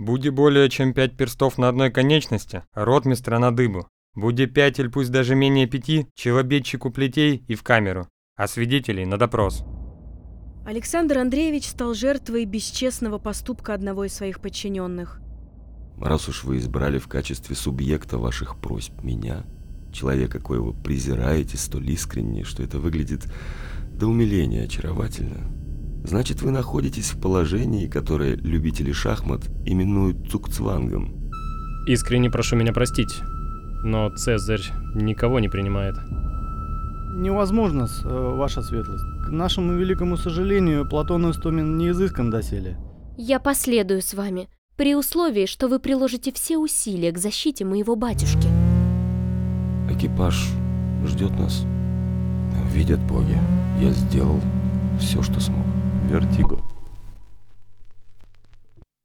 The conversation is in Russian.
Буде более чем пять перстов на одной конечности, ротмистра на дыбу. Буде пять или пусть даже менее пяти, челобедчику плетей и в камеру, а свидетелей на допрос. Александр Андреевич стал жертвой бесчестного поступка одного из своих подчиненных. Раз уж вы избрали в качестве субъекта ваших просьб меня, человека, коего презираете столь искренне, что это выглядит до умиления очаровательно, значит вы находитесь в положении, которое любители шахмат именуют цукцвангом. Искренне прошу меня простить, но Цезарь никого не принимает. Невозможно, э, ваша светлость. К нашему великому сожалению, Платон Истомин не изыскан доселе. Я последую с вами, при условии, что вы приложите все усилия к защите моего батюшки. Экипаж ждет нас. Видят боги, я сделал все, что смог. Вертиго.